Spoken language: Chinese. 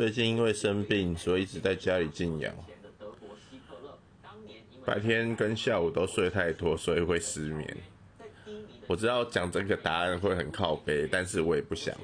最近因为生病所以一直在家里静养。白天跟下午都睡太多所以会失眠。我知道讲这个答案会很靠背但是我也不想。